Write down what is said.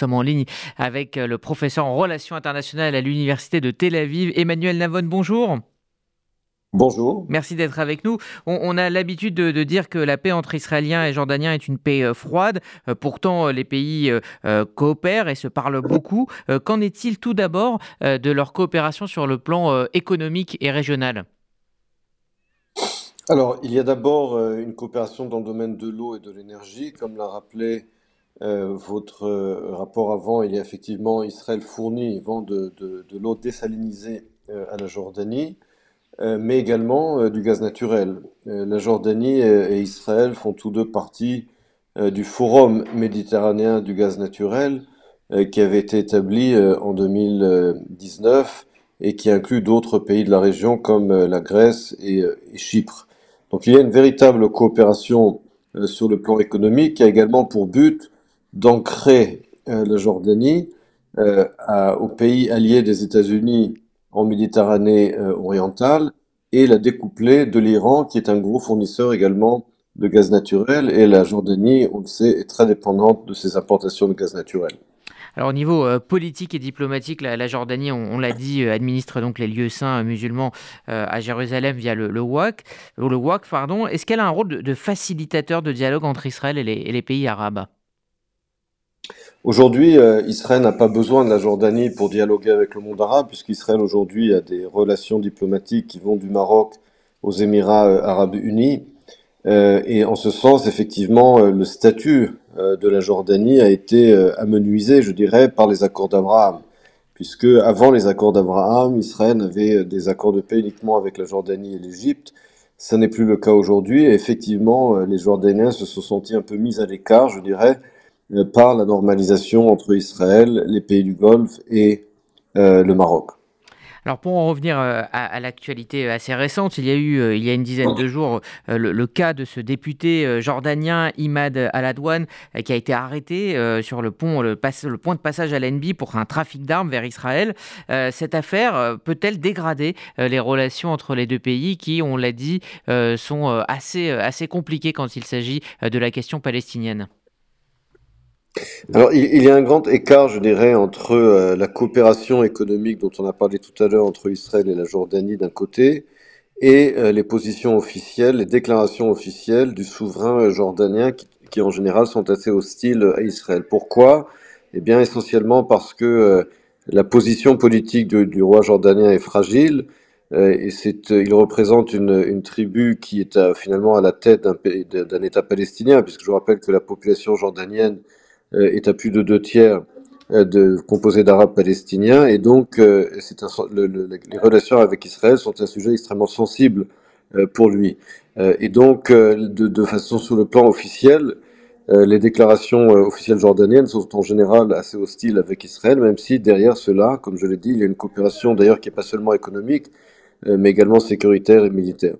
sommes en ligne avec le professeur en relations internationales à l'Université de Tel Aviv, Emmanuel Navon. Bonjour. Bonjour. Merci d'être avec nous. On, a l'habitude de, dire que la paix entre Israéliens et Jordaniens est une paix euh, froide. Euh, pourtant, les pays euh, coopèrent et se parlent beaucoup. Qu'en est-il tout d'abord de leur coopération sur le plan économique et régional? Alors, il y a d'abord une coopération dans le domaine de l'eau et de l'énergie. Comme l'a rappelé votre rapport avant, il y a effectivement Israël fournit, vend de, de l'eau désalinisée à la Jordanie. Euh, mais également euh, du gaz naturel. Euh, la Jordanie et, Israël font tous deux partie du Forum méditerranéen du gaz naturel qui avait été établi en 2019 et qui inclut d'autres pays de la région comme la Grèce et, Chypre. Donc il y a une véritable coopération sur le plan économique qui a également pour but d'ancrer la Jordanie aux pays alliés des États-Unis en Méditerranée euh, orientale et la découpler de l'Iran, qui est un gros fournisseur également de gaz naturel. Et la Jordanie, on le sait, est très dépendante de ses importations de gaz naturel. Alors au niveau euh, politique et diplomatique, la, Jordanie, on, l'a dit, euh, administre donc les lieux saints musulmans à Jérusalem via le, le WAC. Le WAC. Est-ce qu'elle a un rôle de, facilitateur de dialogue entre Israël et les pays arabes? Aujourd'hui, euh, Israël n'a pas besoin de la Jordanie pour dialoguer avec le monde arabe, puisqu'Israël aujourd'hui a des relations diplomatiques qui vont du Maroc aux Émirats euh, arabes unis. Euh, et en ce sens, effectivement, le statut de la Jordanie a été amenuisé, je dirais, par les accords d'Abraham. Puisque avant les accords d'Abraham, Israël avait des accords de paix uniquement avec la Jordanie et l'Égypte. Ça n'est plus le cas aujourd'hui. Effectivement, les Jordaniens se sont sentis un peu mis à l'écart, je dirais, par la normalisation entre Israël, les pays du Golfe et euh, le Maroc. Alors pour en revenir euh, à, l'actualité assez récente, il y a eu il y a une dizaine de jours le, cas de ce député jordanien Imad Aladouane qui a été arrêté sur le pont le, point de passage à l'NB pour un trafic d'armes vers Israël. cette affaire peut-elle dégrader les relations entre les deux pays qui, on l'a dit, sont assez assez compliquées quand il s'agit de la question palestinienne? Alors, il, y a un grand écart, je dirais, entre euh, la coopération économique dont on a parlé tout à l'heure entre Israël et la Jordanie d'un côté, et euh, les positions officielles, les déclarations officielles du souverain euh, jordanien qui, en général sont assez hostiles à Israël. Pourquoi? Eh bien, essentiellement parce que la position politique du, roi jordanien est fragile. et c'est, il représente une, une, tribu qui est finalement à la tête d'un, d'un État palestinien, puisque je vous rappelle que la population jordanienne euh, est à plus de deux tiers euh, de, composé d'Arabes palestiniens, et donc euh, les relations avec Israël sont un sujet extrêmement sensible pour lui. et donc, de, de, façon sur le plan officiel, les déclarations officielles jordaniennes sont en général assez hostiles avec Israël, même si derrière cela, comme je l'ai dit, il y a une coopération d'ailleurs qui n'est pas seulement économique, mais également sécuritaire et militaire.